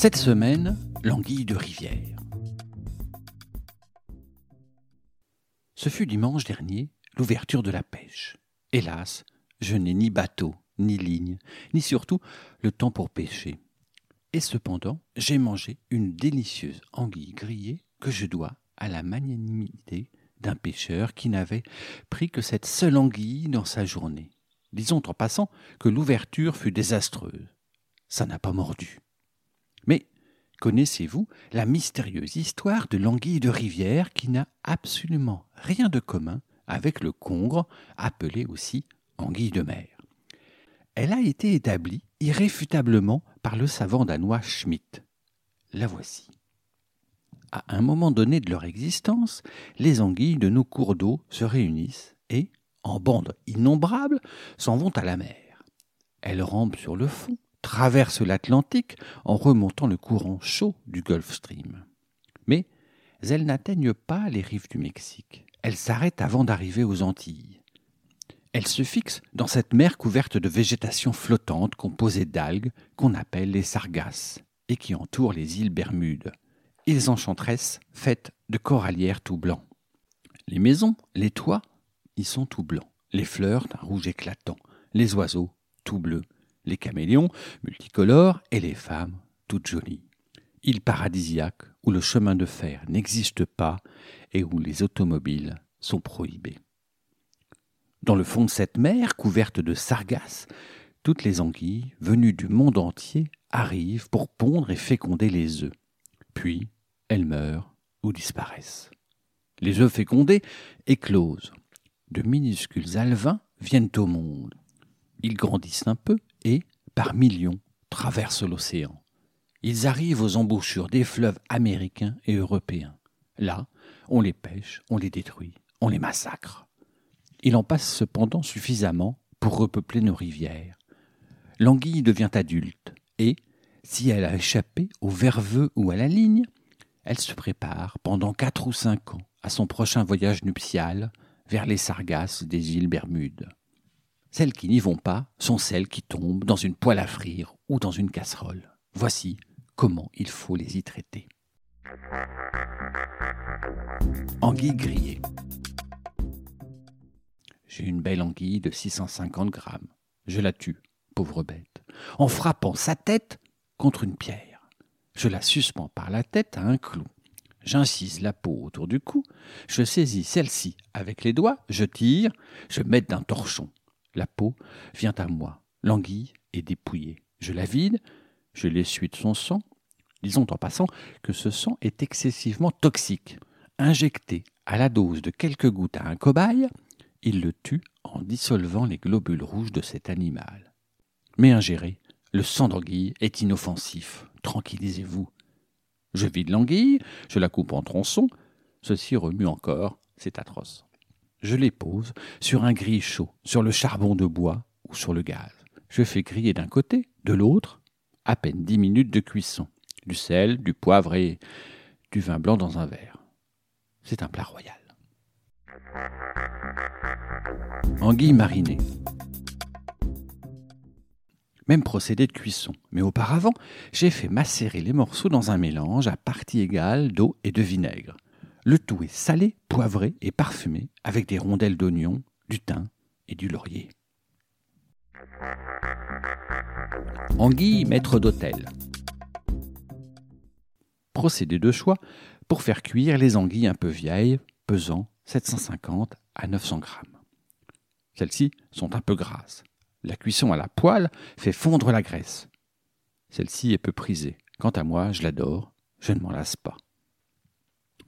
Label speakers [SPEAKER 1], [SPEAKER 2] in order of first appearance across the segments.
[SPEAKER 1] Cette semaine, l'anguille de rivière. Ce fut dimanche dernier, l'ouverture de la pêche. Hélas, je n'ai ni bateau, ni ligne, ni surtout le temps pour pêcher. Et cependant, j'ai mangé une délicieuse anguille grillée que je dois à la magnanimité d'un pêcheur qui n'avait pris que cette seule anguille dans sa journée. Disons en passant que l'ouverture fut désastreuse. Ça n'a pas mordu. Mais connaissez-vous la mystérieuse histoire de l'anguille de rivière qui n'a absolument rien de commun avec le congre, appelé aussi anguille de mer? Elle a été établie irréfutablement par le savant danois Schmidt. La voici. À un moment donné de leur existence, les anguilles de nos cours d'eau se réunissent et, en bandes innombrables, s'en vont à la mer. Elles rampent sur le fond, traversent l'Atlantique en remontant le courant chaud du Gulf Stream. Mais elles n'atteignent pas les rives du Mexique. Elles s'arrêtent avant d'arriver aux Antilles. Elles se fixent dans cette mer couverte de végétation flottante composée d'algues qu'on appelle les sargasses et qui entoure les îles Bermudes ils enchanteresses faites de corallières tout blancs. Les maisons, les toits, y sont tout blancs, les fleurs d'un rouge éclatant, les oiseaux tout bleus, les caméléons multicolores et les femmes toutes jolies. Île paradisiaque où le chemin de fer n'existe pas et où les automobiles sont prohibés. Dans le fond de cette mer couverte de sargasses, toutes les anguilles venues du monde entier arrivent pour pondre et féconder les œufs. Puis elles meurent ou disparaissent. Les œufs fécondés éclosent. De minuscules alevins viennent au monde. Ils grandissent un peu et, par millions, traversent l'océan. Ils arrivent aux embouchures des fleuves américains et européens. Là, on les pêche, on les détruit, on les massacre. Il en passe cependant suffisamment pour repeupler nos rivières. L'anguille devient adulte et, si elle a échappé au verveux ou à la ligne, elle se prépare pendant quatre ou cinq ans à son prochain voyage nuptial vers les sargasses des îles Bermudes. Celles qui n'y vont pas sont celles qui tombent dans une poêle à frire ou dans une casserole. Voici comment il faut les y traiter. Anguille grillée. J'ai une belle anguille de 650 grammes. Je la tue, pauvre bête, en frappant sa tête contre une pierre. Je la suspends par la tête à un clou. J'incise la peau autour du cou, je saisis celle-ci avec les doigts, je tire, je mets d'un torchon. La peau vient à moi, l'anguille est dépouillée. Je la vide, je l'essuie de son sang. Disons en passant que ce sang est excessivement toxique. Injecté à la dose de quelques gouttes à un cobaye, il le tue en dissolvant les globules rouges de cet animal. Mais ingéré, le sang d'anguille est inoffensif, tranquillisez-vous. Je vide l'anguille, je la coupe en tronçons, ceci remue encore, c'est atroce. Je les pose sur un grille chaud, sur le charbon de bois ou sur le gaz. Je fais griller d'un côté, de l'autre, à peine dix minutes de cuisson, du sel, du poivre et du vin blanc dans un verre. C'est un plat royal. Anguille marinée. Même procédé de cuisson. Mais auparavant, j'ai fait macérer les morceaux dans un mélange à partie égale d'eau et de vinaigre. Le tout est salé, poivré et parfumé avec des rondelles d'oignon, du thym et du laurier. Anguille maître d'hôtel. Procédé de choix pour faire cuire les anguilles un peu vieilles, pesant 750 à 900 grammes. Celles-ci sont un peu grasses. La cuisson à la poêle fait fondre la graisse. Celle-ci est peu prisée. Quant à moi, je l'adore, je ne m'en lasse pas.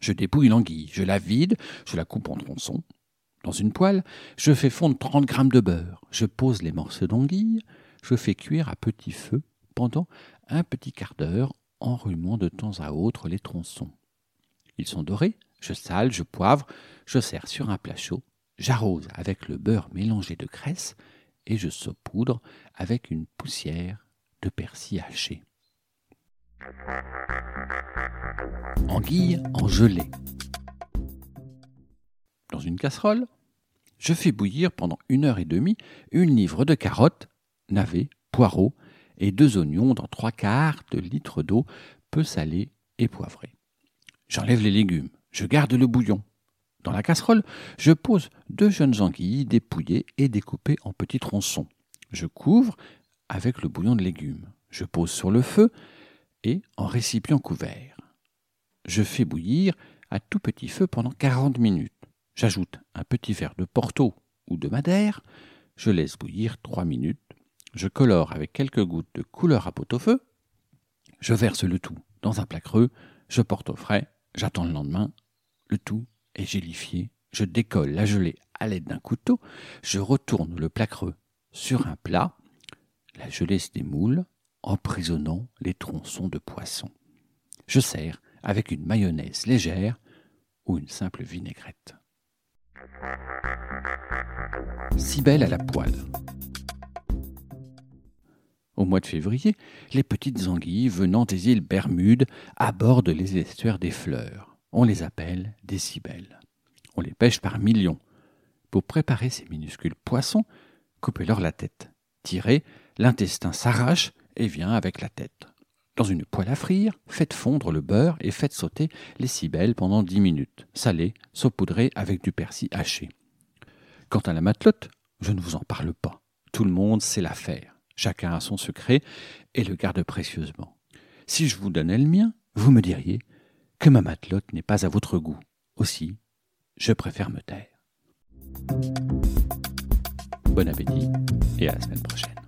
[SPEAKER 1] Je dépouille l'anguille, je la vide, je la coupe en tronçons. Dans une poêle, je fais fondre 30 grammes de beurre, je pose les morceaux d'anguille, je fais cuire à petit feu pendant un petit quart d'heure, enrhumant de temps à autre les tronçons. Ils sont dorés, je sale, je poivre, je sers sur un plat chaud, j'arrose avec le beurre mélangé de graisse et je saupoudre avec une poussière de persil haché. Anguille en gelée. Dans une casserole, je fais bouillir pendant une heure et demie une livre de carottes, navets, poireaux et deux oignons dans trois quarts de litre d'eau peu salée et poivrée. J'enlève les légumes, je garde le bouillon. Dans la casserole, je pose deux jeunes anguilles dépouillées et découpées en petits tronçons. Je couvre avec le bouillon de légumes. Je pose sur le feu et en récipient couvert. Je fais bouillir à tout petit feu pendant 40 minutes. J'ajoute un petit verre de Porto ou de Madère. Je laisse bouillir 3 minutes. Je colore avec quelques gouttes de couleur à pot-au-feu. Je verse le tout dans un plat creux. Je porte au frais. J'attends le lendemain. Le tout est gélifié. Je décolle la gelée à l'aide d'un couteau. Je retourne le plat creux sur un plat. La gelée se démoule, emprisonnant les tronçons de poisson. Je sers avec une mayonnaise légère ou une simple vinaigrette. Cybèle à la poêle. Au mois de février, les petites anguilles venant des îles Bermudes abordent les estuaires des fleurs. On les appelle des cibelles. On les pêche par millions. Pour préparer ces minuscules poissons, coupez-leur la tête. Tirez, l'intestin s'arrache et vient avec la tête. Dans une poêle à frire, faites fondre le beurre et faites sauter les cibelles pendant dix minutes, salées, saupoudrées avec du persil haché. Quant à la matelote, je ne vous en parle pas. Tout le monde sait la faire. Chacun a son secret et le garde précieusement. Si je vous donnais le mien, vous me diriez que ma matelote n'est pas à votre goût. Aussi, je préfère me taire. Bon appétit et à la semaine prochaine.